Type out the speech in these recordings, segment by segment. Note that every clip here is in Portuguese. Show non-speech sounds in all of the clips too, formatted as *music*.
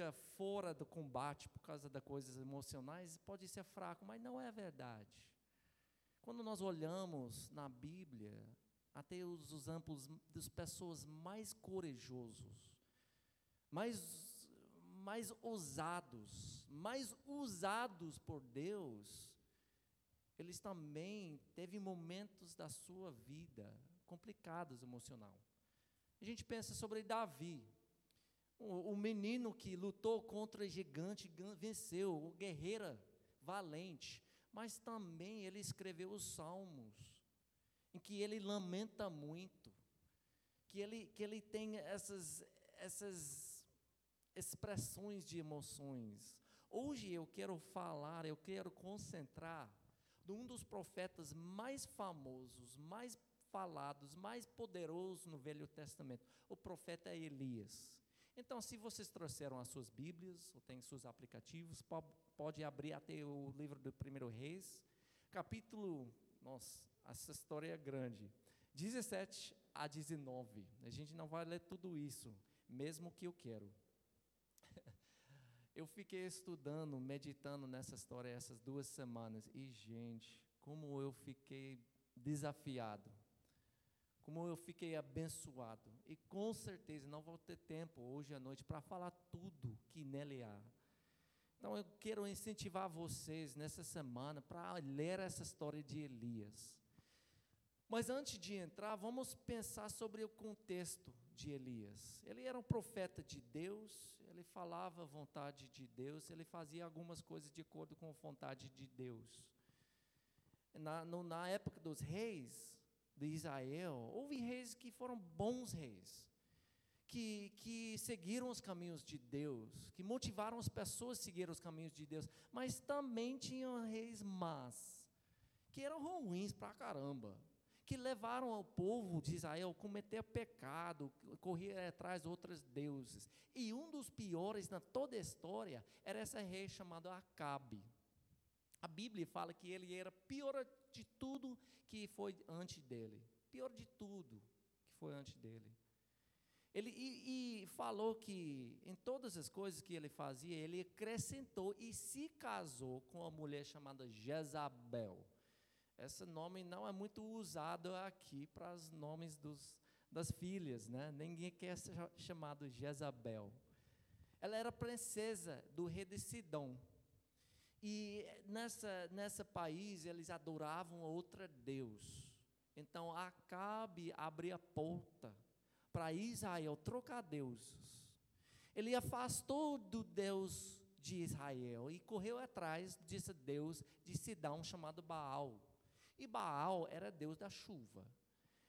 fica fora do combate por causa das coisas emocionais pode ser fraco, mas não é verdade. Quando nós olhamos na Bíblia, até os exemplos das pessoas mais corajosos, mais, mais ousados, mais usados por Deus, eles também teve momentos da sua vida complicados emocional. A gente pensa sobre Davi, o, menino que lutou contra o gigante, venceu, o guerreira valente, mas também ele escreveu os salmos, em que ele lamenta muito, que ele, que ele tem essas, essas expressões de emoções. Hoje eu quero falar, eu quero concentrar de um dos profetas mais famosos, mais falados, mais poderosos no Velho Testamento, o profeta Elias. Então, se vocês trouxeram as suas Bíblias, ou têm seus aplicativos, pode abrir até o livro do Primeiro Reis, capítulo, nossa, essa história é grande, 17 a 19. A gente não vai ler tudo isso, mesmo que eu quero. *laughs* Eu fiquei estudando, meditando nessa história essas duas semanas, e, gente, como eu fiquei desafiado como eu fiquei abençoado. E com certeza não vou ter tempo hoje à noite para falar tudo que nele há. Então eu quero incentivar vocês nessa semana para ler essa história de Elias. Mas antes de entrar, vamos pensar sobre o contexto de Elias. Ele era um profeta de Deus, ele falava a vontade de Deus, ele fazia algumas coisas de acordo com a vontade de Deus. Na, no, na época dos reis, de Israel, houve reis que foram bons reis, que, que seguiram os caminhos de Deus, que motivaram as pessoas a seguir os caminhos de Deus, mas também tinham reis más, que eram ruins pra caramba, que levaram o povo de Israel a cometer pecado, correr atrás de outros deuses. E um dos piores na toda a história era esse rei chamado Acabe. A Bíblia fala que ele era pior de tudo que foi antes dele. Pior de tudo que foi antes dele. Ele e, e, falou que em todas as coisas que ele fazia, ele acrescentou e se casou com uma mulher chamada Jezabel. Esse nome não é muito usado aqui para os nomes dos, das filhas, né? Ninguém quer ser chamado Jezabel. Ela era princesa do rei de Sidom. E nessa, nessa país eles adoravam outra Deus. Então Acabe abria a porta para Israel trocar deuses. Ele afastou do Deus de Israel e correu atrás desse Deus de Sidão chamado Baal. E Baal era Deus da chuva.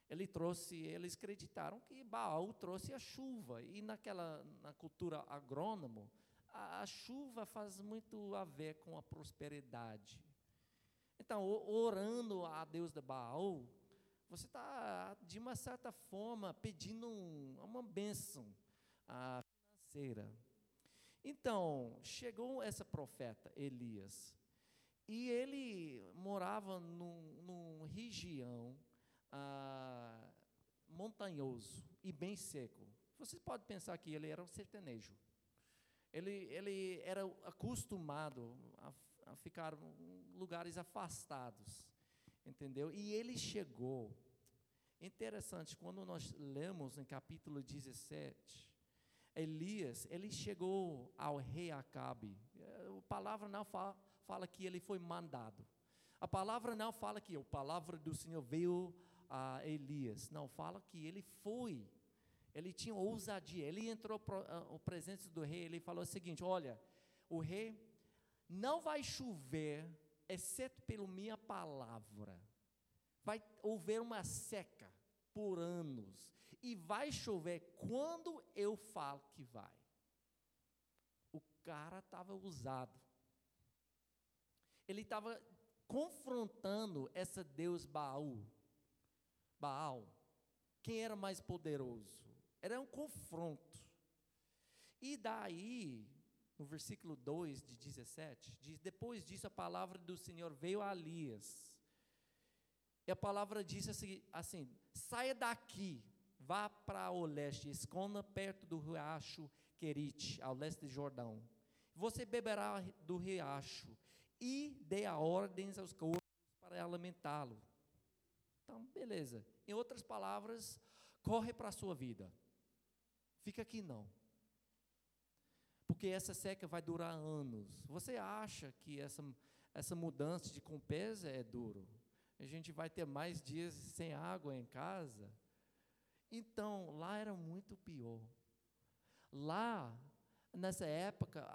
Ele trouxe, eles acreditaram que Baal trouxe a chuva. E naquela na cultura agrônomo, a, a chuva faz muito a ver com a prosperidade. Então, orando a Deus de Baal, você está, de uma certa forma, pedindo um, uma bênção ah, financeira. Então, chegou essa profeta, Elias, e ele morava num, numa região ah, montanhoso e bem seco. Você pode pensar que ele era um sertanejo. Ele, ele era acostumado a, a ficar em lugares afastados, entendeu? E ele chegou. Interessante, quando nós lemos em capítulo 17, Elias, ele chegou ao rei Acabe. A palavra não fala, fala que ele foi mandado. A palavra não fala que a palavra do Senhor veio a Elias. Não, fala que ele foi ele tinha ousadia. Ele entrou para ah, o presente do rei. Ele falou o seguinte: Olha, o rei não vai chover, exceto pela minha palavra. Vai haver uma seca por anos. E vai chover quando eu falo que vai. O cara estava usado. Ele estava confrontando essa Deus Baal. Baal. Quem era mais poderoso? Era um confronto. E daí, no versículo 2 de 17, diz: Depois disso, a palavra do Senhor veio a Elias. E a palavra disse assim, assim: saia daqui, vá para o leste, esconda perto do riacho Querite, ao leste de Jordão. Você beberá do riacho e dê a ordens aos corvos para alimentá-lo. Então, beleza. Em outras palavras, corre para a sua vida. Fica aqui não. Porque essa seca vai durar anos. Você acha que essa, essa mudança de compesa é duro? A gente vai ter mais dias sem água em casa? Então, lá era muito pior. Lá, nessa época,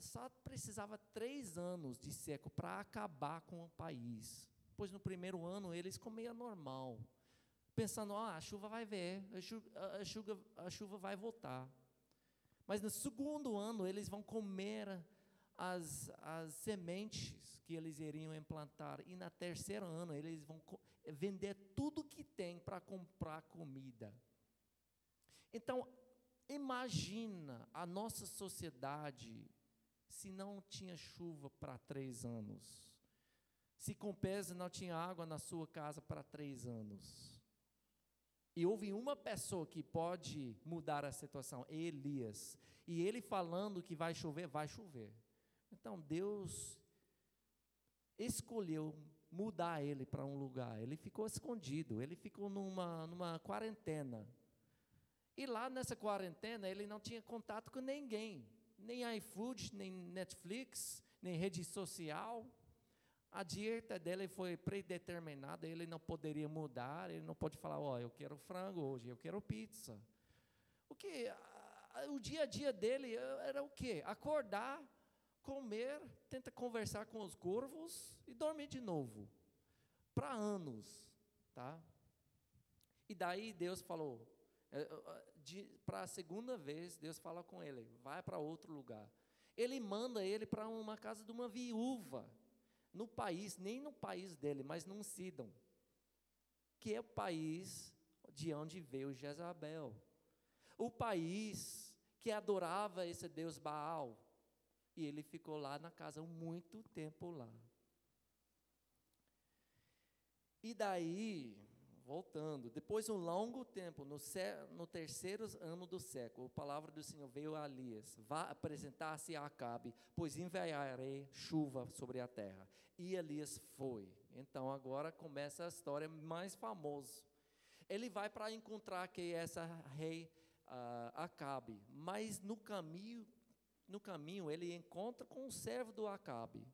só precisava três anos de seco para acabar com o país. Pois no primeiro ano eles comiam normal, pensando: ah, a chuva vai ver, a chuva, a chuva, a chuva vai voltar. Mas no segundo ano eles vão comer as, as sementes que eles iriam implantar. E no terceiro ano eles vão vender tudo que tem para comprar comida. Então, imagina a nossa sociedade se não tinha chuva para três anos? Se com pesa não tinha água na sua casa para três anos? E houve uma pessoa que pode mudar a situação, Elias. E ele falando que vai chover, vai chover. Então Deus escolheu mudar ele para um lugar. Ele ficou escondido, ele ficou numa, numa quarentena. E lá nessa quarentena ele não tinha contato com ninguém nem iFood, nem Netflix, nem rede social. A dieta dele foi predeterminada, ele não poderia mudar, ele não pode falar, ó, oh, eu quero frango hoje, eu quero pizza. O que o dia a dia dele era o quê? Acordar, comer, tenta conversar com os corvos e dormir de novo. Para anos, tá? E daí Deus falou: é, para a segunda vez, Deus fala com ele: vai para outro lugar. Ele manda ele para uma casa de uma viúva, no país, nem no país dele, mas num Sidon, que é o país de onde veio Jezabel. O país que adorava esse Deus Baal. E ele ficou lá na casa muito tempo lá. E daí, voltando, depois de um longo tempo, no, no, terceiro ano do século, a palavra do Senhor veio a Elias: vá apresentar-se a Acabe, pois enviarei chuva sobre a terra. E Elias foi. Então agora começa a história mais famosa. Ele vai para encontrar que essa rei uh, Acabe, mas no caminho, no caminho ele encontra com o servo do Acabe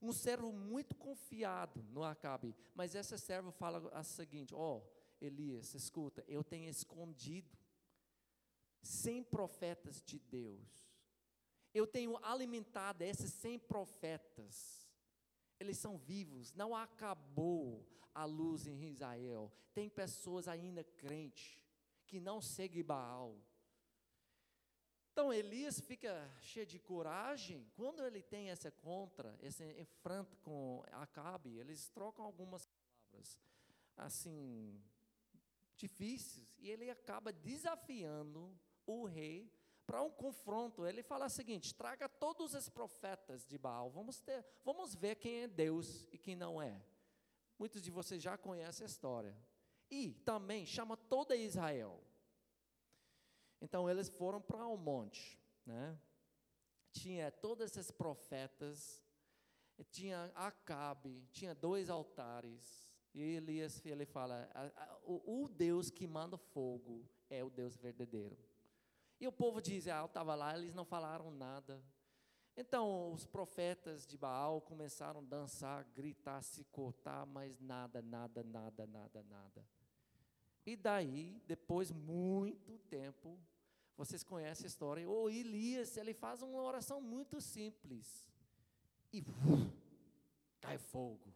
um servo muito confiado no Acabe, mas esse servo fala a seguinte: Ó, oh, Elias, escuta, eu tenho escondido 100 profetas de Deus. Eu tenho alimentado esses 100 profetas. Eles são vivos, não acabou a luz em Israel. Tem pessoas ainda crentes que não seguem Baal, então Elias fica cheio de coragem. Quando ele tem essa contra, esse enfrenta com Acabe, eles trocam algumas palavras assim difíceis e ele acaba desafiando o rei para um confronto. Ele fala o seguinte: traga todos os profetas de Baal. Vamos ter, vamos ver quem é Deus e quem não é. Muitos de vocês já conhecem a história. E também chama toda Israel. Então eles foram para um monte, né? Tinha todos esses profetas, tinha Acabe, tinha dois altares. E Elias ele fala: o, o Deus que manda fogo é o Deus verdadeiro. E o povo diz: ah, eu estava lá, eles não falaram nada. Então os profetas de Baal começaram a dançar, gritar, se cortar, mas nada, nada, nada, nada, nada. E daí, depois muito tempo, vocês conhecem a história. O Elias, ele faz uma oração muito simples. E uf, cai fogo.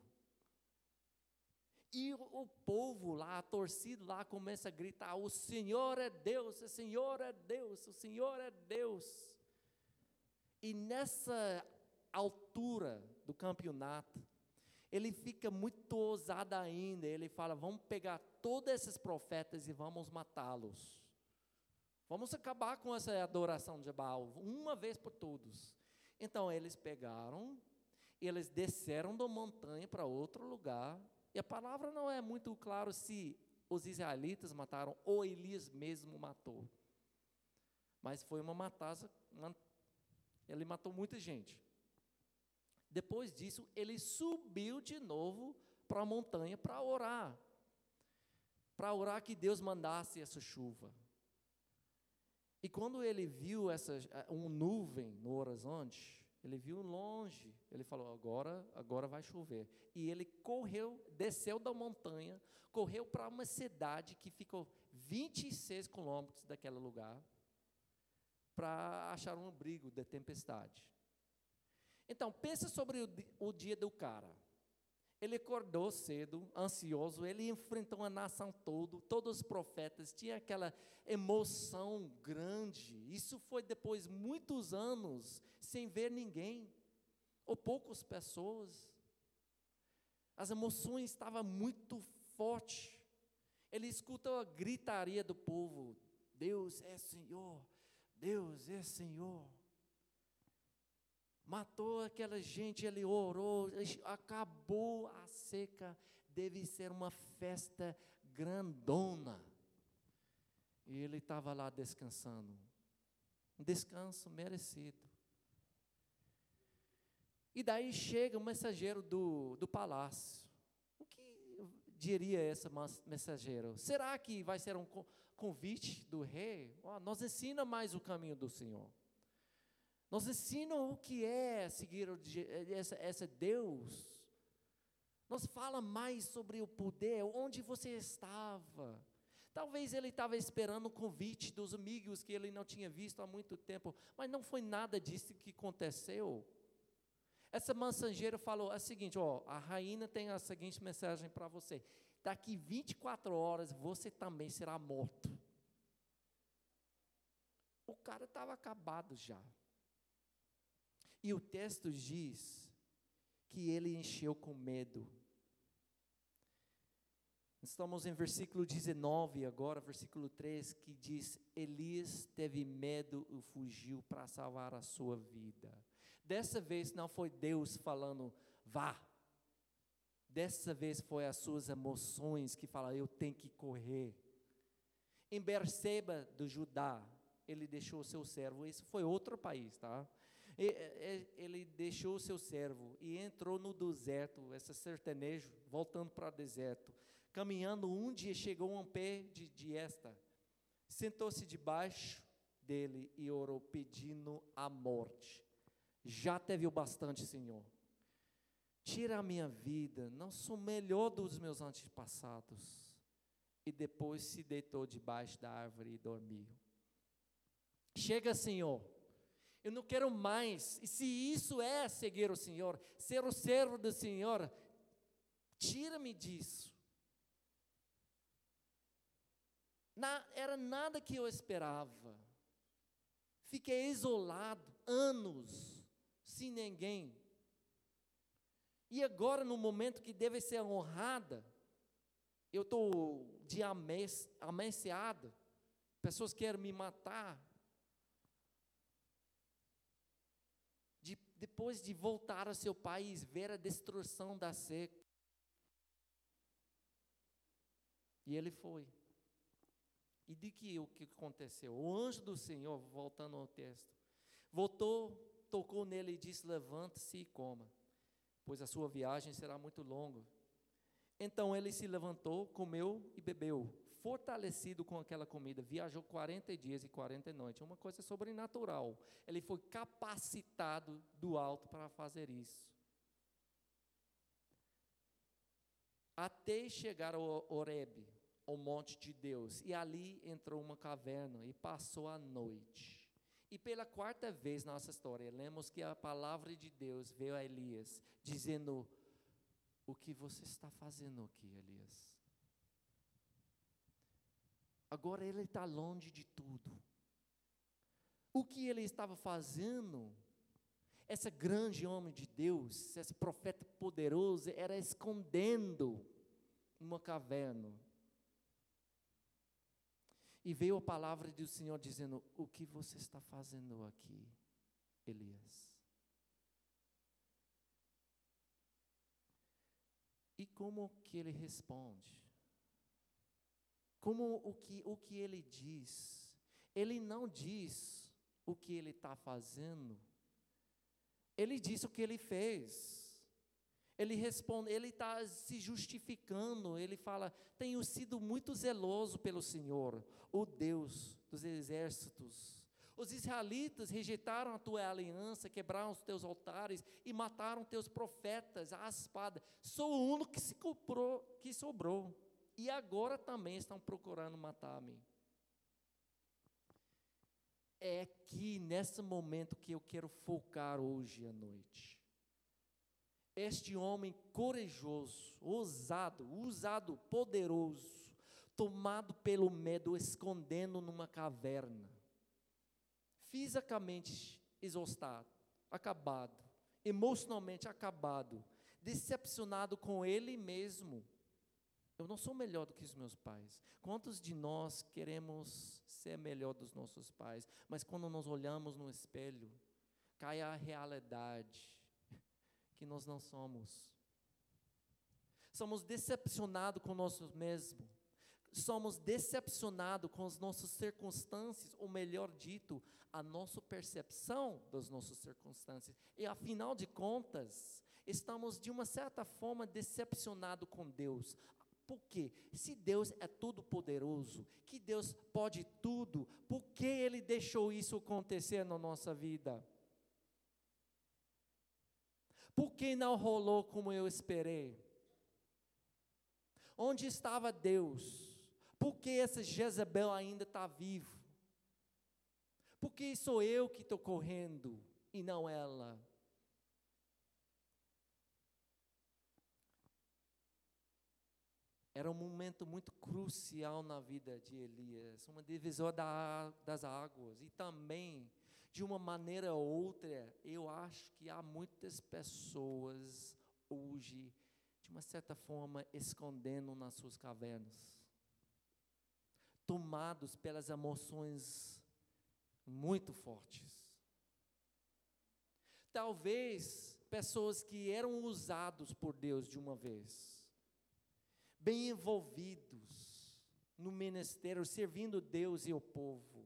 E o povo lá, a torcida lá, começa a gritar: O Senhor é Deus, o Senhor é Deus, o Senhor é Deus. E nessa altura do campeonato, ele fica muito ousado ainda. Ele fala: Vamos pegar todos esses profetas e vamos matá-los. Vamos acabar com essa adoração de Baal, uma vez por todos. Então eles pegaram, eles desceram da montanha para outro lugar, e a palavra não é muito claro se os israelitas mataram ou Elias mesmo matou. Mas foi uma matança, ele matou muita gente. Depois disso, ele subiu de novo para a montanha para orar. Para orar que Deus mandasse essa chuva. E quando ele viu essa um nuvem no horizonte, ele viu longe, ele falou: "Agora, agora vai chover". E ele correu, desceu da montanha, correu para uma cidade que ficou 26 quilômetros daquele lugar para achar um abrigo da tempestade. Então, pensa sobre o, dia do cara. Ele acordou cedo, ansioso, ele enfrentou a nação toda, todos os profetas, tinha aquela emoção grande. Isso foi depois de muitos anos sem ver ninguém, ou poucas pessoas. As emoções estavam muito fortes. Ele escutou a gritaria do povo: Deus é Senhor, Deus é Senhor matou aquela gente, ele orou, acabou a seca, deve ser uma festa grandona. E ele estava lá descansando, um descanso merecido. E daí chega o mensageiro do, do palácio. O que diria esse mensageiro? Será que vai ser um convite do rei? Oh, nos ensina mais o caminho do Senhor. Nos ensinam o que é seguir essa Deus. Nos fala mais sobre o poder, onde você estava. Talvez ele estava esperando o convite dos amigos que ele não tinha visto há muito tempo, mas não foi nada disso que aconteceu. Essa mensageira falou o seguinte: ó, a rainha tem a seguinte mensagem para você: daqui 24 horas você também será morto. O cara estava acabado já. E o texto diz que ele encheu com medo. Estamos em versículo 19 agora, versículo 3, que diz: Elias teve medo e fugiu para salvar a sua vida. Dessa vez não foi Deus falando, vá. Dessa vez foi as suas emoções que falam, eu tenho que correr. Em Berseba do Judá, ele deixou seu servo, isso foi outro país, tá? Ele deixou o seu servo e entrou no deserto, esse sertanejo, voltando para o deserto. Caminhando, um dia chegou a um pé de, de esta, sentou-se debaixo dele e orou, pedindo a morte. Já teve o bastante, Senhor. Tira a minha vida, não sou melhor dos meus antepassados. E depois se deitou debaixo da árvore e dormiu. Chega, Senhor eu não quero mais. E se isso é seguir o Senhor, ser o servo do Senhor, tira-me disso. Na, era nada que eu esperava. Fiquei isolado, anos, sem ninguém. E agora, no momento que deve ser honrada, eu estou de ameaçado, pessoas querem me matar, depois de voltar ao seu país, ver a destruição da seca. E ele foi. E de que o que aconteceu? O anjo do Senhor, voltando ao texto, voltou, tocou nele e disse: Levante-se e coma, pois a sua viagem será muito longa. Então ele se levantou, comeu e bebeu fortalecido com aquela comida, viajou 40 dias e 40 noites, uma coisa sobrenatural. Ele foi capacitado do alto para fazer isso. Até chegar ao Oreb, ao monte de Deus, e ali entrou uma caverna e passou a noite. E pela quarta vez na nossa história, lemos que a palavra de Deus veio a Elias, dizendo: O que você está fazendo aqui, Elias? Agora ele está longe de tudo. O que ele estava fazendo, esse grande homem de Deus, esse profeta poderoso, era escondendo uma caverna. E veio a palavra do Senhor dizendo: O que você está fazendo aqui, Elias? E como que ele responde? Como o que, o que ele diz. ele não diz o que ele está fazendo, ele diz o que ele fez. Ele responde, ele está se justificando, ele fala: Tenho sido muito zeloso pelo Senhor, o Deus dos exércitos. Os israelitas rejeitaram a tua aliança, quebraram os teus altares e mataram teus profetas à espada. Sou o único que se comprou, que sobrou. E agora também estão procurando matar-me. É aqui, nesse momento, que eu quero focar hoje à noite. Este homem corajoso, ousado, usado, poderoso, tomado pelo medo, escondendo numa caverna fisicamente exaustado, acabado, emocionalmente acabado, decepcionado com ele mesmo. Eu não sou melhor do que os meus pais. Quantos de nós queremos ser melhor dos nossos pais, mas quando nós olhamos no espelho, cai a realidade *laughs* que nós não somos. Somos decepcionados com nós mesmos somos decepcionados com as nossas circunstâncias, ou melhor dito, a nossa percepção das nossas circunstâncias. E afinal de contas, estamos de uma certa forma decepcionados com Deus. Por quê? Se Deus é todo poderoso, que Deus pode tudo, por que Ele deixou isso acontecer na nossa vida? Por que não rolou como eu esperei? Onde estava Deus? Por que essa Jezebel ainda está vivo? Por que sou eu que estou correndo e não ela? Era um momento muito crucial na vida de Elias, uma divisão da, das águas. E também, de uma maneira ou outra, eu acho que há muitas pessoas hoje, de uma certa forma, escondendo nas suas cavernas tomados pelas emoções muito fortes. Talvez pessoas que eram usados por Deus de uma vez, bem envolvidos no ministério, servindo Deus e o povo.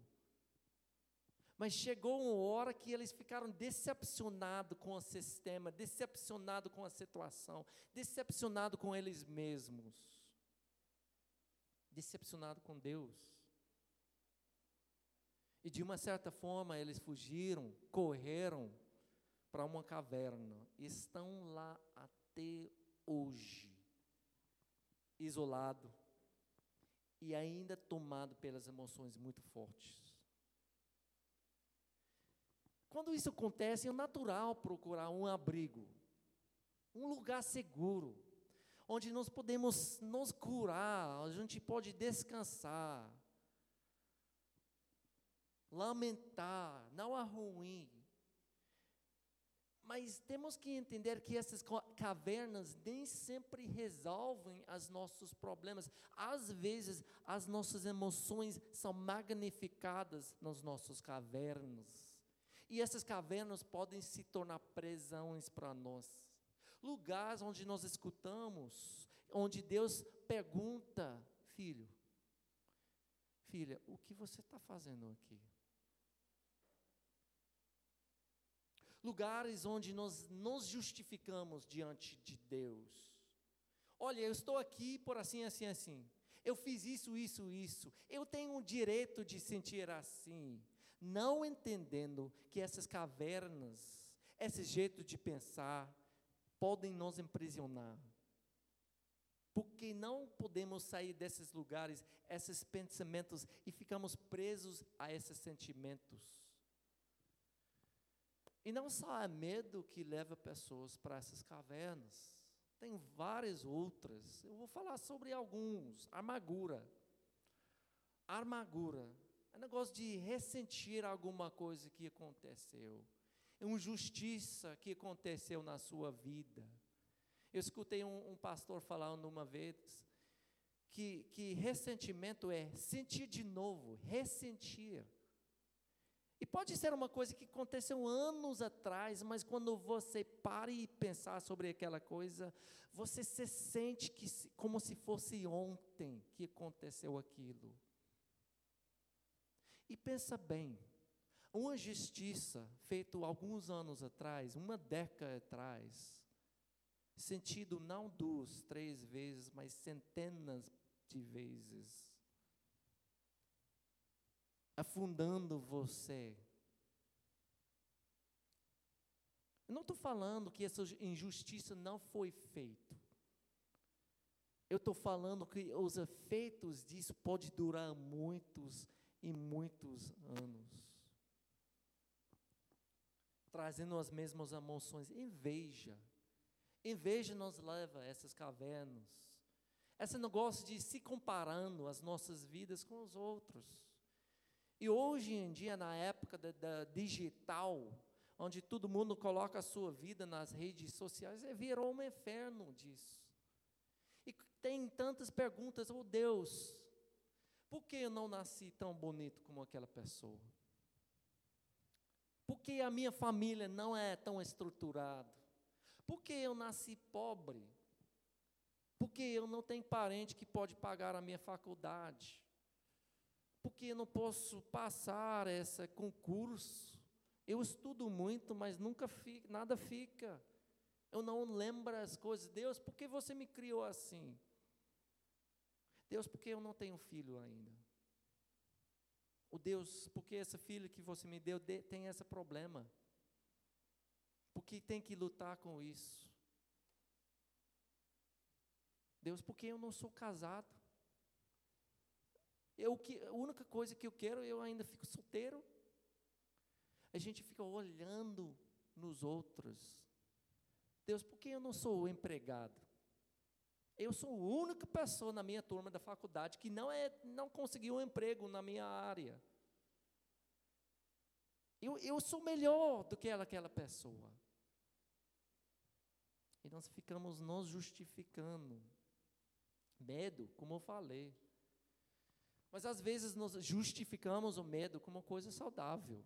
Mas chegou uma hora que eles ficaram decepcionados com o sistema, decepcionados com a situação, decepcionados com eles mesmos decepcionado com Deus. E de uma certa forma eles fugiram, correram para uma caverna, estão lá até hoje, isolado e ainda tomado pelas emoções muito fortes. Quando isso acontece, é natural procurar um abrigo, um lugar seguro, onde nós podemos nos curar, a gente pode descansar, lamentar, não é ruim. Mas temos que entender que essas cavernas nem sempre resolvem os nossos problemas. Às vezes, as nossas emoções são magnificadas nas nossas cavernas. E essas cavernas podem se tornar prisões para nós lugares onde nós escutamos, onde Deus pergunta, filho, filha, o que você está fazendo aqui? Lugares onde nós nos justificamos diante de Deus. Olha, eu estou aqui por assim, assim, assim. Eu fiz isso, isso, isso. Eu tenho o direito de sentir assim. Não entendendo que essas cavernas, esse jeito de pensar, podem nos imprisionar. Porque não podemos sair desses lugares, esses pensamentos, e ficamos presos a esses sentimentos. E não só é medo que leva pessoas para essas cavernas, tem várias outras. Eu vou falar sobre alguns. Amargura. Amargura. É negócio de ressentir alguma coisa que aconteceu injustiça que aconteceu na sua vida. Eu escutei um, um pastor falando uma vez que, que ressentimento é sentir de novo, ressentir. E pode ser uma coisa que aconteceu anos atrás, mas quando você para e pensar sobre aquela coisa, você se sente que, como se fosse ontem que aconteceu aquilo. E pensa bem, uma justiça feita alguns anos atrás, uma década atrás, sentido não duas, três vezes, mas centenas de vezes, afundando você. Eu não estou falando que essa injustiça não foi feita. Eu estou falando que os efeitos disso podem durar muitos e muitos anos. Trazendo as mesmas emoções. Inveja. Inveja nos leva a essas cavernas. Esse negócio de se comparando as nossas vidas com os outros. E hoje em dia, na época da, da digital, onde todo mundo coloca a sua vida nas redes sociais, é, virou um inferno disso tem tantas perguntas, oh Deus, por que eu não nasci tão bonito como aquela pessoa? Por que a minha família não é tão estruturada? Por que eu nasci pobre? Por que eu não tenho parente que pode pagar a minha faculdade? Por que eu não posso passar esse concurso? Eu estudo muito, mas nunca fica, nada fica. Eu não lembro as coisas. Deus, por que você me criou assim? Deus, por que eu não tenho filho ainda? O Deus, por que essa filha que você me deu tem esse problema? Porque tem que lutar com isso. Deus, por que eu não sou casado? Eu, que, a única coisa que eu quero, eu ainda fico solteiro. A gente fica olhando nos outros. Deus, por que eu não sou empregado? Eu sou a única pessoa na minha turma da faculdade que não, é, não conseguiu um emprego na minha área. Eu, eu sou melhor do que ela, aquela pessoa. E nós ficamos nos justificando. Medo, como eu falei. Mas às vezes nós justificamos o medo como uma coisa saudável,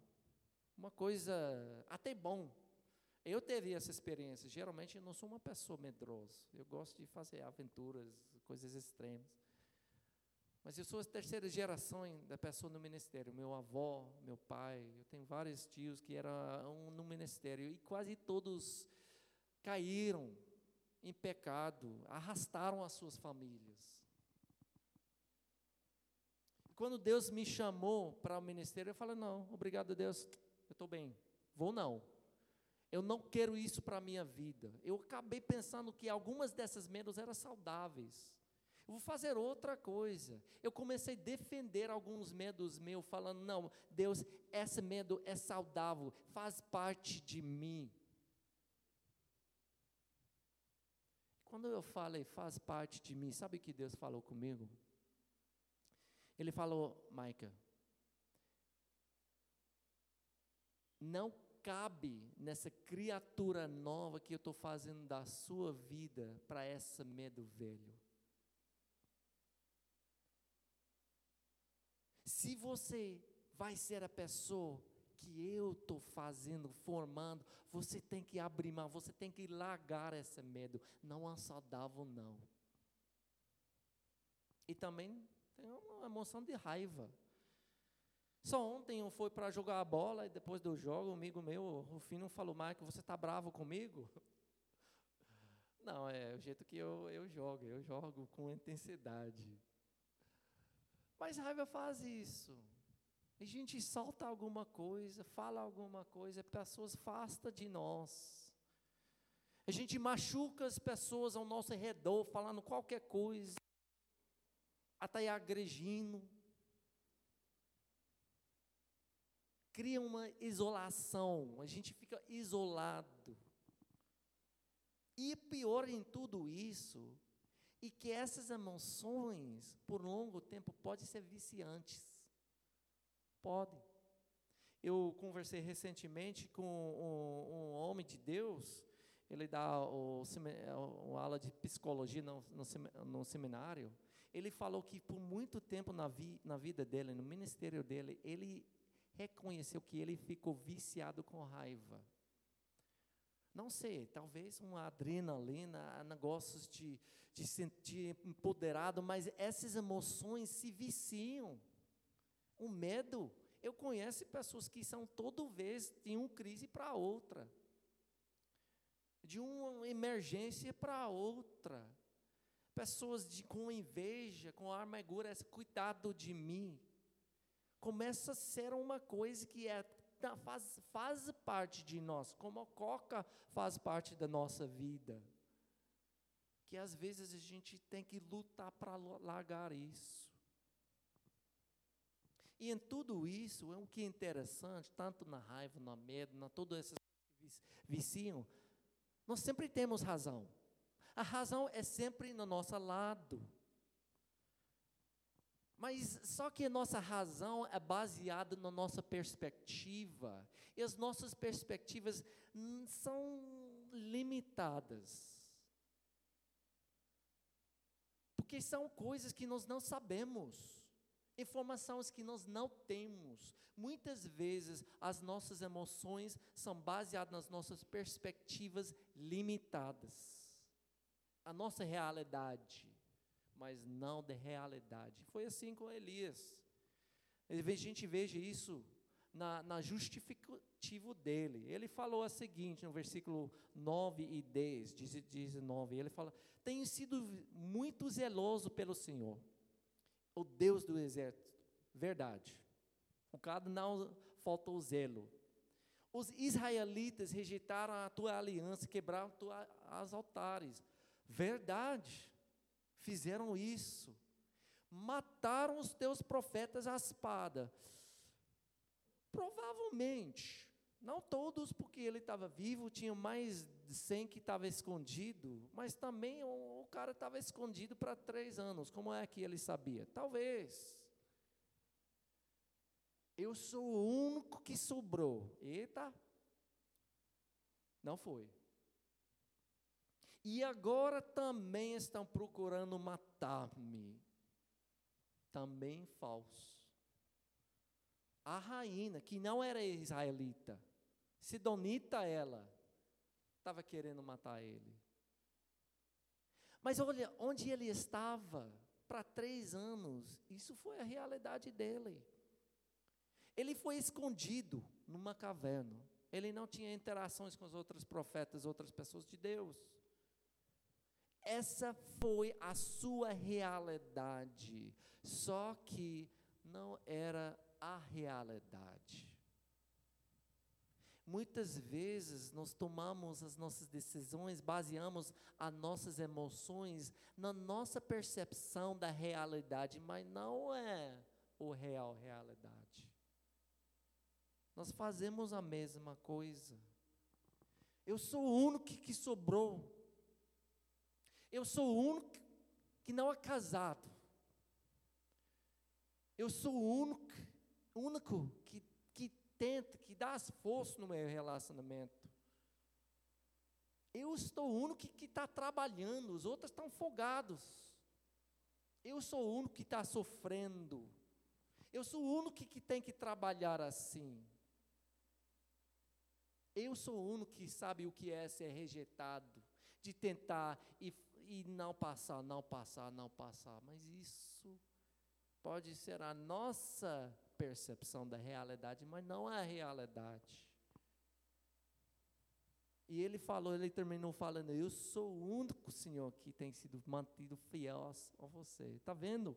uma coisa até bom. Eu teve essa experiência. Geralmente eu não sou uma pessoa medrosa. Eu gosto de fazer aventuras, coisas extremas. Mas eu sou a terceira geração da pessoa no ministério. Meu avô, meu pai, eu tenho vários tios que eram no ministério e quase todos caíram em pecado, arrastaram as suas famílias. Quando Deus me chamou para o ministério, eu falei: não, obrigado, Deus, eu estou bem, vou não. Eu não quero isso para a minha vida. Eu acabei pensando que algumas dessas medos eram saudáveis. Eu vou fazer outra coisa. Eu comecei a defender alguns medos meus, falando: não, Deus, esse medo é saudável, faz parte de mim. Quando eu falei, faz parte de mim, sabe o que Deus falou comigo? Ele falou, Maica, não cabe nessa criatura nova que eu estou fazendo da sua vida para essa medo velho. Se você vai ser a pessoa que eu estou fazendo, formando, você tem que abrir mão, você tem que largar esse medo. Não é saudável, não. E também tem uma emoção de raiva. Só ontem eu fui para jogar a bola e depois do jogo, um amigo meu, o Rufino, falou: Marco, você está bravo comigo? *laughs* Não, é o jeito que eu, eu jogo, eu jogo com intensidade. Mas raiva faz isso. A gente solta alguma coisa, fala alguma coisa, pessoas afastam de nós. A gente machuca as pessoas ao nosso redor, falando qualquer coisa, até agredindo. cria uma isolação, a gente fica isolado. E pior em tudo isso, e que essas emoções, por longo tempo, podem ser viciantes. Podem. Eu conversei recentemente com um, um homem de Deus, ele dá o, o, aula de psicologia no, no, no, seminário. Ele falou que por muito tempo na, vi, na vida dele, no ministério dele, ele reconheceu que ele ficou viciado com raiva. Não sei, talvez uma adrenalina, negócios de, de sentir empoderado, mas essas emoções se viciam. O medo, Eu conheço pessoas que são toda vez de uma crise para outra, de uma emergência para outra. Pessoas de, com inveja, com amargura, cuidado de mim. Começa a ser uma coisa que é, faz, faz parte de nós, como a coca faz parte da nossa vida. Que às vezes a gente tem que lutar para largar isso. E em tudo isso, é o que é interessante, tanto na raiva, na medo, na todas essas coisas que viciam, nós sempre temos razão. A razão é sempre no nosso lado. Mas só que a nossa razão é baseada na nossa perspectiva. E as nossas perspectivas são limitadas. Porque são coisas que nós não sabemos informações que nós não temos. Muitas vezes as nossas emoções são baseadas nas nossas perspectivas limitadas. A nossa realidade, mas não de realidade. Foi assim com Elias. A gente veja isso na, na justificativo dele. Ele falou a seguinte, no versículo 9 e 10, 19, ele fala, tenho sido muito zeloso pelo Senhor o Deus do exército. Verdade. O cara não faltou zelo. Os israelitas rejeitaram a tua aliança, quebraram tua, as altares. Verdade. Fizeram isso. Mataram os teus profetas à espada. Provavelmente, não todos, porque ele estava vivo, tinha mais de 100 que estava escondido, mas também o, o cara estava escondido para três anos. Como é que ele sabia? Talvez. Eu sou o único que sobrou. Eita! Não foi. E agora também estão procurando matar-me. Também falso. A rainha, que não era israelita, Sidonita ela, estava querendo matar ele. Mas olha, onde ele estava para três anos, isso foi a realidade dele. Ele foi escondido numa caverna. Ele não tinha interações com os outros profetas, outras pessoas de Deus. Essa foi a sua realidade. Só que não era a realidade. Muitas vezes nós tomamos as nossas decisões, baseamos as nossas emoções na nossa percepção da realidade, mas não é o real realidade. Nós fazemos a mesma coisa. Eu sou o único que sobrou. Eu sou o único que não é casado. Eu sou o único, único que tenta, que dá esforço no meu relacionamento. Eu estou o único que está trabalhando, os outros estão folgados. Eu sou o único que está sofrendo. Eu sou o único que tem que trabalhar assim. Eu sou o único que sabe o que é ser rejeitado, de tentar e, e não passar, não passar, não passar. Mas isso pode ser a nossa percepção da realidade, mas não é a realidade. E ele falou, ele terminou falando: Eu sou o único Senhor que tem sido mantido fiel a você. Está vendo?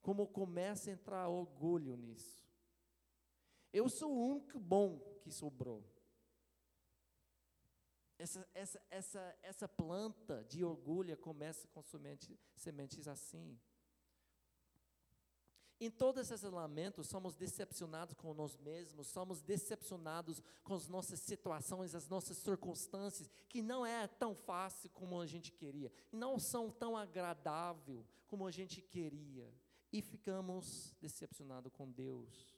Como começa a entrar orgulho nisso. Eu sou o único bom que sobrou. Essa, essa, essa, essa planta de orgulho começa com sementes, assim. Em todos esses lamentos, somos decepcionados com nós mesmos, somos decepcionados com as nossas situações, as nossas circunstâncias, que não é tão fácil como a gente queria, não são tão agradável como a gente queria, e ficamos decepcionados com Deus.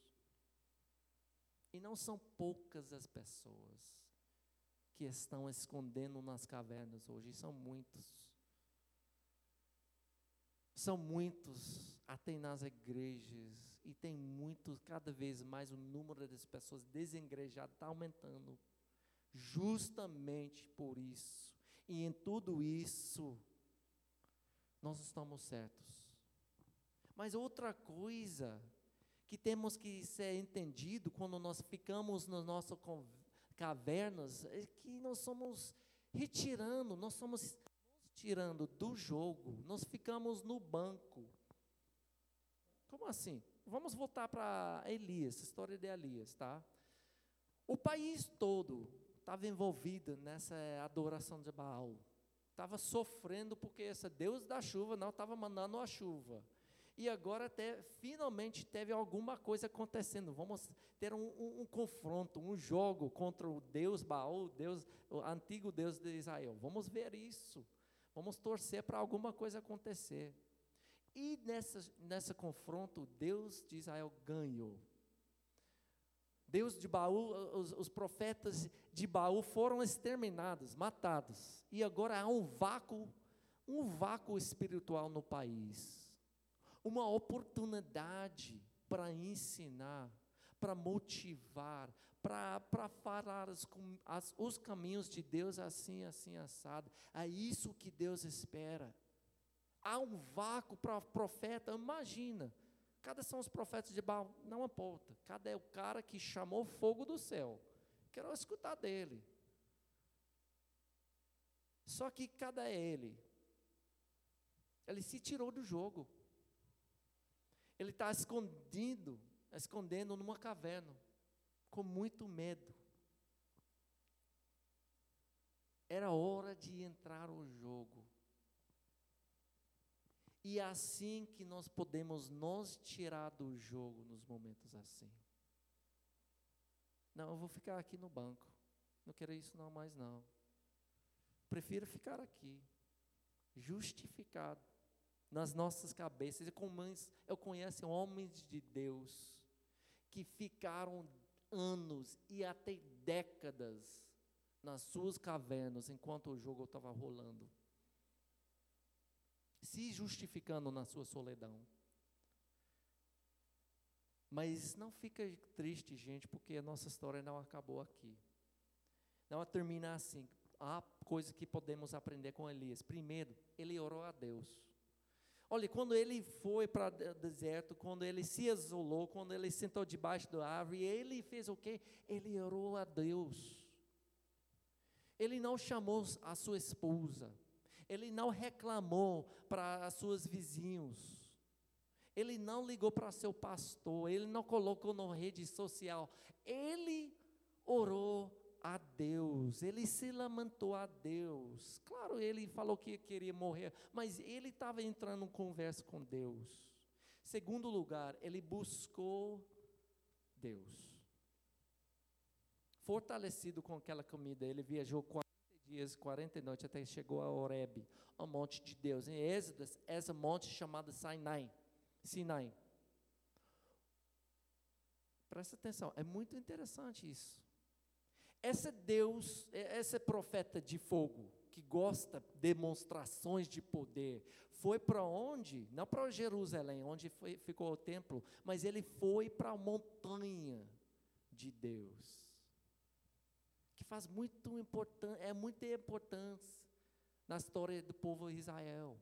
E não são poucas as pessoas que estão escondendo nas cavernas hoje, são muitos. São muitos até nas igrejas, e tem muito, cada vez mais o número das pessoas desengrejadas está aumentando, justamente por isso. E em tudo isso, nós estamos certos. Mas outra coisa que temos que ser entendido quando nós ficamos nas nossas cavernas, é que nós somos retirando, nós somos tirando do jogo, nós ficamos no banco. Como assim? Vamos voltar para Elias, história de Elias, tá? O país todo estava envolvido nessa adoração de Baal. Estava sofrendo porque esse Deus da chuva não estava mandando a chuva. E agora até finalmente teve alguma coisa acontecendo. Vamos ter um, um, um, confronto, um jogo contra o Deus Baal, Deus, o antigo Deus de Israel. Vamos ver isso. Vamos torcer para alguma coisa acontecer. E nessa, nessa confronto, Deus de Israel ganhou. Deus de Baú, os, os, profetas de Baú foram exterminados, matados. E agora há um vácuo, um vácuo espiritual no país. Uma oportunidade para ensinar, para motivar, para falar as, as, os caminhos de Deus assim, assim, assado. É isso que Deus espera. Há um vácuo para profeta, imagina. Cada são os profetas de Baal? Não importa. Cada é o cara que chamou fogo do céu. Quero escutar dele. Só que cada é ele. Ele se tirou do jogo. Ele está escondido, escondendo numa caverna com muito medo. Era hora de entrar o jogo. E é assim que nós podemos nos tirar do jogo nos momentos assim. Não, eu vou ficar aqui no banco. Não quero isso não mais não. Prefiro ficar aqui, justificado nas nossas cabeças. Eu conheço homens de Deus que ficaram anos e até décadas nas suas cavernas enquanto o jogo estava rolando, se justificando na sua solidão. Mas não fica triste, gente, porque a nossa história não acabou aqui. Não termina assim. Há coisas que podemos aprender com Elias. Primeiro, ele orou a Deus. Olha, quando ele foi para o deserto, quando ele se isolou, quando ele sentou debaixo da árvore, ele fez o quê? Ele orou a Deus. Ele não chamou a sua esposa. Ele não reclamou para os seus vizinhos. Ele não ligou para seu pastor. Ele não colocou na rede social. Ele orou a Deus, ele se lamentou a Deus. Claro, ele falou que queria morrer, mas ele estava entrando em conversa com Deus. Segundo lugar, ele buscou Deus. Fortalecido com aquela comida, ele viajou 40 dias, 40 noites, até chegou a Horeb, a monte de Deus. Em Êxodo, essa monte chamada Sinai. Sinai. Presta atenção, é muito interessante isso. Esse Deus, esse profeta de fogo, que gosta de demonstrações de poder, foi para onde? Não para Jerusalém, onde foi, ficou o templo, mas ele foi para a montanha de Deus. Que faz muito importante, é muita importância na história do povo de Israel.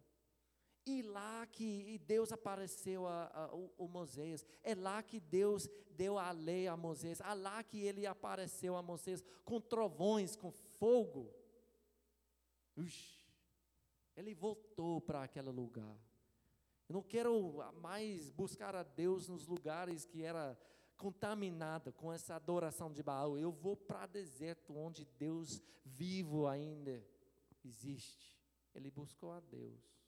E lá que Deus apareceu a, a, o, Moisés, é lá que Deus deu a lei a Moisés, é lá que ele apareceu a Moisés com trovões, com fogo. Ux, ele voltou para aquele lugar. Eu não quero mais buscar a Deus nos lugares que era contaminado com essa adoração de Baal. Eu vou para o deserto onde Deus vivo ainda existe. Ele buscou a Deus.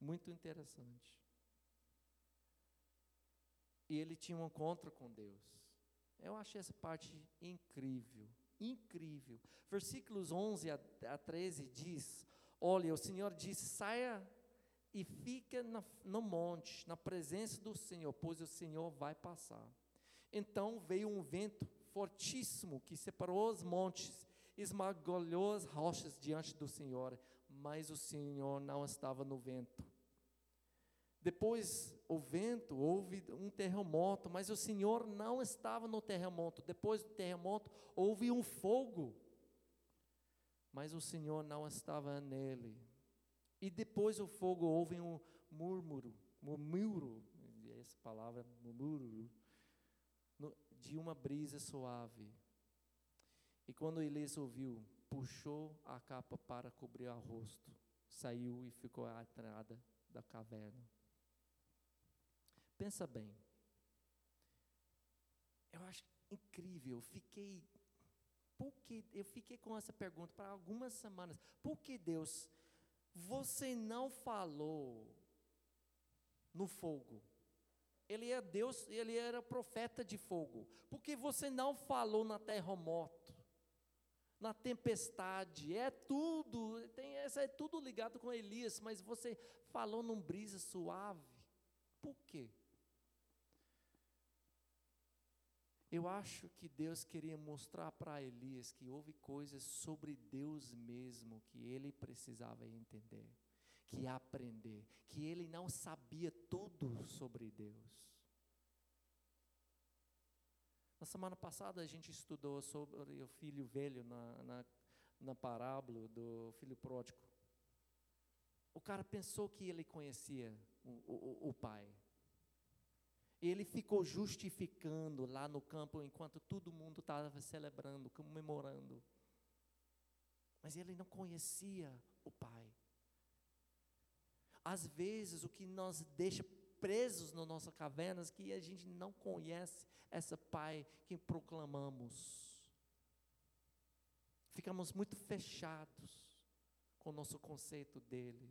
Muito interessante. E ele tinha um encontro com Deus. Eu achei essa parte incrível, incrível. Versículos 11 a 13 diz: Olha, o Senhor disse: saia e fica no monte, na presença do Senhor, pois o Senhor vai passar. Então veio um vento fortíssimo que separou os montes, esmagou as rochas diante do Senhor, mas o Senhor não estava no vento. Depois o vento, houve um terremoto, mas o Senhor não estava no terremoto. Depois do terremoto, houve um fogo, mas o Senhor não estava nele. E depois do fogo, houve um murmúrio, murmúrio, essa palavra, de uma brisa suave. E quando Elias ouviu, puxou a capa para cobrir o rosto, saiu e ficou à entrada da caverna. Pensa bem. Eu acho incrível, fiquei porque eu fiquei com essa pergunta para algumas semanas. Por que Deus você não falou no fogo? Ele é Deus, ele era profeta de fogo. Porque você não falou na terremoto, na tempestade, é tudo, tem essa é tudo ligado com Elias, mas você falou num brisa suave. Por quê? Eu acho que Deus queria mostrar para Elias que houve coisas sobre Deus mesmo que ele precisava entender, que aprender, que ele não sabia tudo sobre Deus. Na semana passada a gente estudou sobre o filho velho na, na, na parábola do filho pródigo. O cara pensou que ele conhecia o, o, o pai ele ficou justificando lá no campo enquanto todo mundo estava celebrando, comemorando. Mas ele não conhecia o Pai. Às vezes, o que nos deixa presos nas nossas cavernas, que a gente não conhece essa Pai que proclamamos. Ficamos muito fechados com o nosso conceito dele.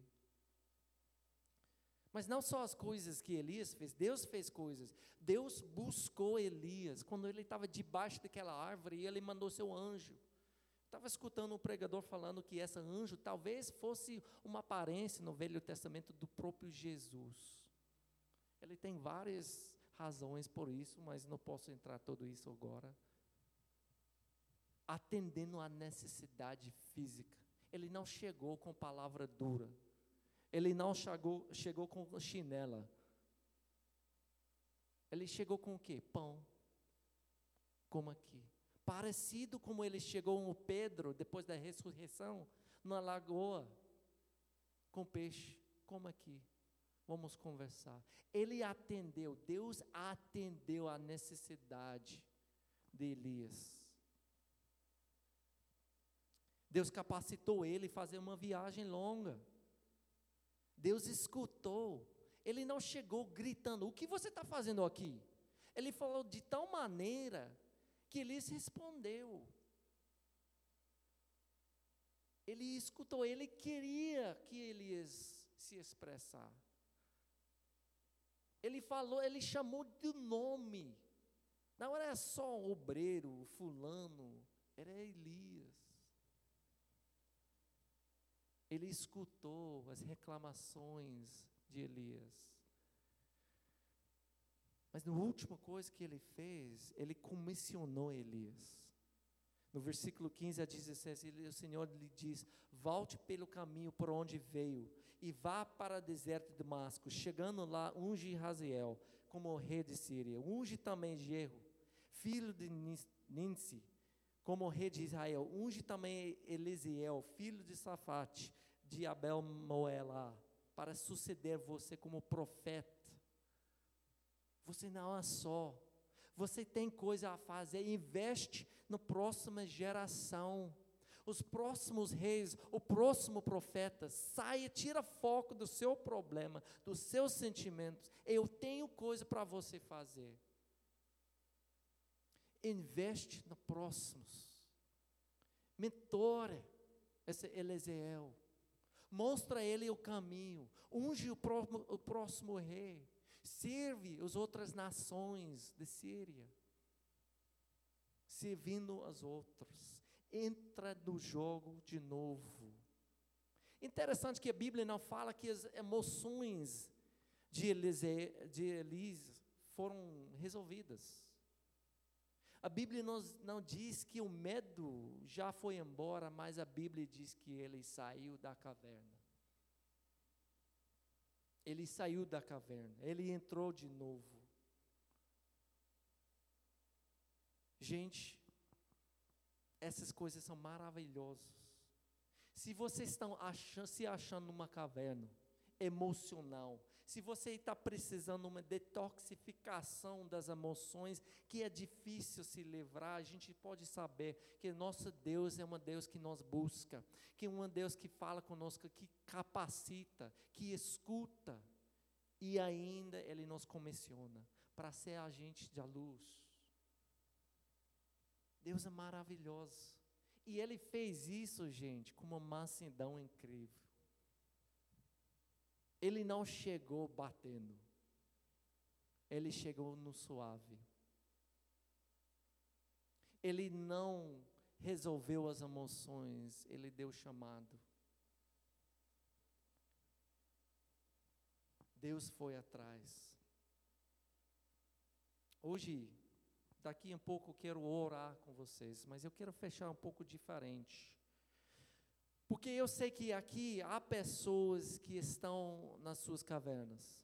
Mas não só as coisas que Elias fez, Deus fez coisas. Deus buscou Elias quando ele estava debaixo daquela árvore e ele mandou seu anjo. Estava escutando um pregador falando que esse anjo talvez fosse uma aparência no Velho Testamento do próprio Jesus. Ele tem várias razões por isso, mas não posso entrar tudo isso agora. Atendendo à necessidade física. Ele não chegou com palavra dura ele não chegou, chegou com chinela. Ele chegou com o quê? Pão. Como aqui. Parecido como ele chegou no Pedro, depois da ressurreição, na lagoa, com peixe. Como aqui. Vamos conversar. Ele atendeu, Deus atendeu a necessidade de Elias. Deus capacitou ele a fazer uma viagem longa. Deus escutou. Ele não chegou gritando: O que você está fazendo aqui? Ele falou de tal maneira que Elias respondeu. Ele escutou, ele queria que Elias se expressar. Ele falou, ele chamou de nome. Não era só obreiro, fulano, era Elias. Ele escutou as reclamações de Elias. Mas na última coisa que ele fez, ele comissionou Elias. No versículo 15 a 16, ele, o Senhor lhe diz: Volte pelo caminho por onde veio e vá para o deserto de Damasco. Chegando lá, unge Raziel como rei de Síria. Unge também Jehu, filho de Ninsi, como rei de Israel. Unge também Elisiel, filho de Safate, de Abel Moela para suceder você como profeta. Você não é só. Você tem coisa a fazer. Investe na próxima geração. Os próximos reis, o próximo profeta, saia, tira foco do seu problema, dos seus sentimentos. Eu tenho coisa para você fazer. Investe no próximos. Mentore esse Elisiel mostra a ele o caminho, unge o próximo, o próximo rei, serve as outras nações de Síria, servindo as outras, entra no jogo de novo. Interessante que a Bíblia não fala que as emoções de Elise, de Elise foram resolvidas. A Bíblia nos, não diz que o medo já foi embora, mas a Bíblia diz que ele saiu da caverna. Ele saiu da caverna, ele entrou de novo. Gente, essas coisas são maravilhosas. Se vocês estão achando, se achando numa caverna emocional, Se você está precisando de uma detoxificação das emoções, que é difícil se livrar, a gente pode saber que nosso Deus é um Deus que nos busca, que é um Deus que fala conosco, que capacita, que escuta, e ainda Ele nos comissiona para ser agente da luz. Deus é maravilhoso. E Ele fez isso, gente, com uma mansidão incrível. Ele não chegou batendo. Ele chegou no suave. Ele não resolveu as emoções, ele deu chamado. Deus foi atrás. Hoje, daqui a pouco eu quero orar com vocês, mas eu quero fechar um pouco diferente. Porque eu sei que aqui há pessoas que estão nas suas cavernas.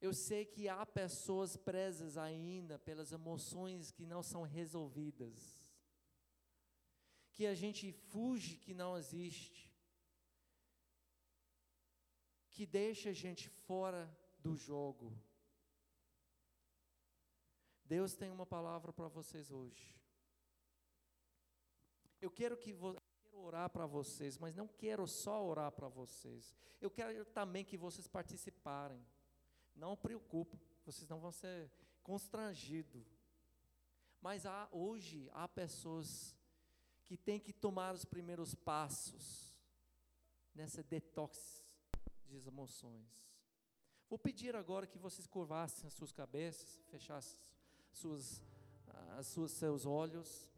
Eu sei que há pessoas presas ainda pelas emoções que não são resolvidas. Que a gente fuge que não existe. Que deixa a gente fora do jogo. Deus tem uma palavra para vocês hoje. Eu quero que vo quero orar para vocês, mas não quero só orar para vocês. Eu quero também que vocês participarem. Não preocupe, vocês não vão ser constrangidos. Mas há, hoje há pessoas que têm que tomar os primeiros passos nessa detox de emoções. Vou pedir agora que vocês curvassem as suas cabeças, fechassem suas, as suas, seus olhos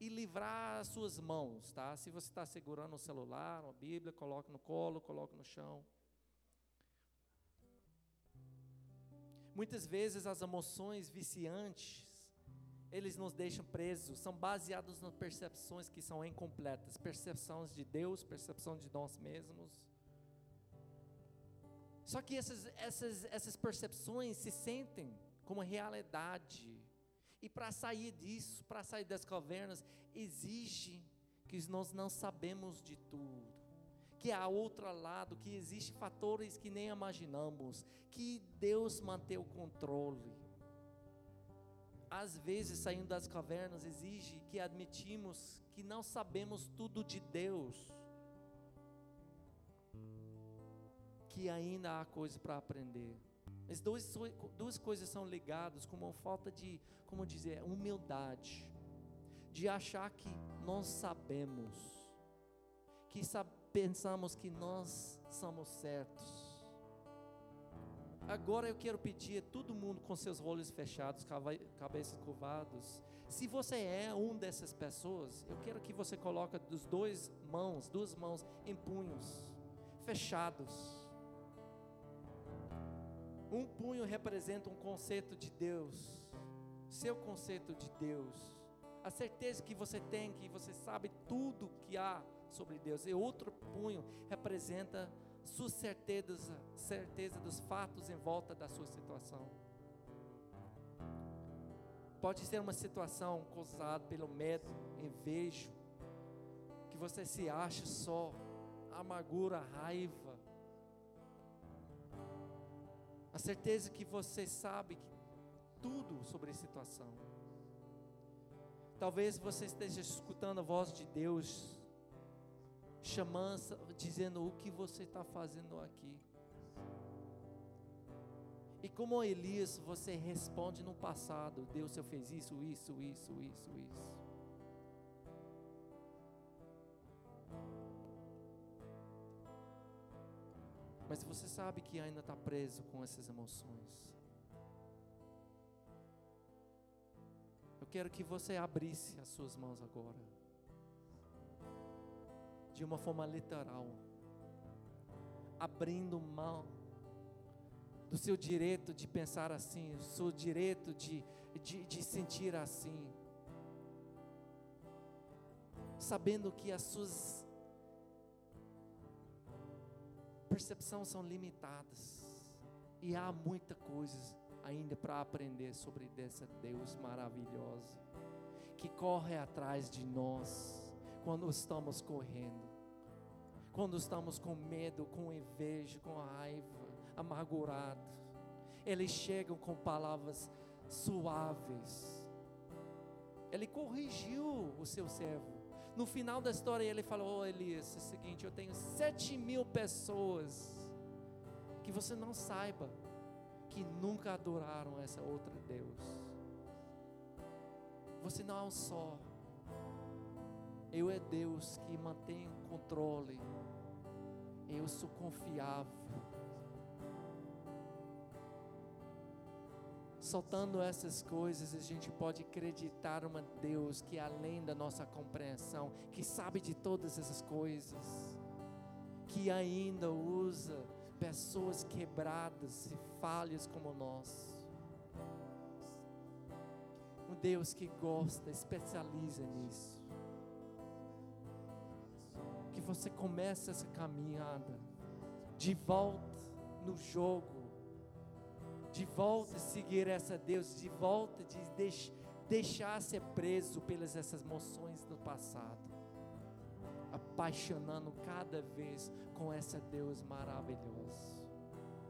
e livrar as suas mãos, tá? Se você está segurando o celular, a Bíblia, coloque no colo, coloque no chão. Muitas vezes as emoções viciantes, eles nos deixam presos, são baseados nas percepções que são incompletas, percepções de Deus, percepção de nós mesmos. Só que essas, essas, essas percepções se sentem como realidade e para sair disso, para sair das cavernas, exige que nós não sabemos de tudo. Que há outro lado, que existem fatores que nem imaginamos, que Deus mantém o controle. Às vezes, saindo das cavernas, exige que admitimos que não sabemos tudo de Deus. Que ainda há coisa para aprender. As duas, duas coisas são ligadas com uma falta de, como dizer, humildade, de achar que nós sabemos, que pensamos que nós somos certos. Agora eu quero pedir a todo mundo com seus olhos fechados, cabeças curvados. Se você é um dessas pessoas, eu quero que você coloque os dois mãos, duas mãos em punhos fechados. Um punho representa um conceito de Deus, seu conceito de Deus, a certeza que você tem que você sabe tudo que há sobre Deus. E outro punho representa sua certeza, certeza dos fatos em volta da sua situação. Pode ser uma situação causada pelo medo, inveja, que você se acha só, amargura, raiva, a certeza que você sabe que tudo sobre a situação. Talvez você esteja escutando a voz de Deus, chamando, dizendo o que você está fazendo aqui. E como Elias, você responde no passado: Deus, eu fez isso, isso, isso, isso, isso. Mas você sabe que ainda está preso com essas emoções. Eu quero que você abrisse as suas mãos agora. De uma forma literal. Abrindo mão do seu direito de pensar assim, o seu direito de, de, de sentir assim. Sabendo que as suas percepção são limitadas. E há muita coisa ainda para aprender sobre dessa Deus maravilhosa que corre atrás de nós quando estamos correndo. quando estamos com medo, com inveja, com raiva, amargurado. Eles chegam com palavras suaves. Ele corrigiu o seu servo. No final da história, ele falou: oh, Elias, é o seguinte, eu tenho sete mil pessoas que você não saiba que nunca adoraram essa outra Deus. Você não é um só. Eu é Deus que mantém o controle. Eu sou confiável. Soltando essas coisas, a gente pode acreditar uma Deus que é além da nossa compreensão, que sabe de todas essas coisas, que ainda usa pessoas quebradas e falhas como nós. Um Deus que gosta, especializa nisso. Que você comece essa caminhada de volta no jogo de volta seguir essa Deus, de volta de deix, deixar ser preso pelas essas emoções do passado, apaixonando cada vez com essa Deus maravilhoso.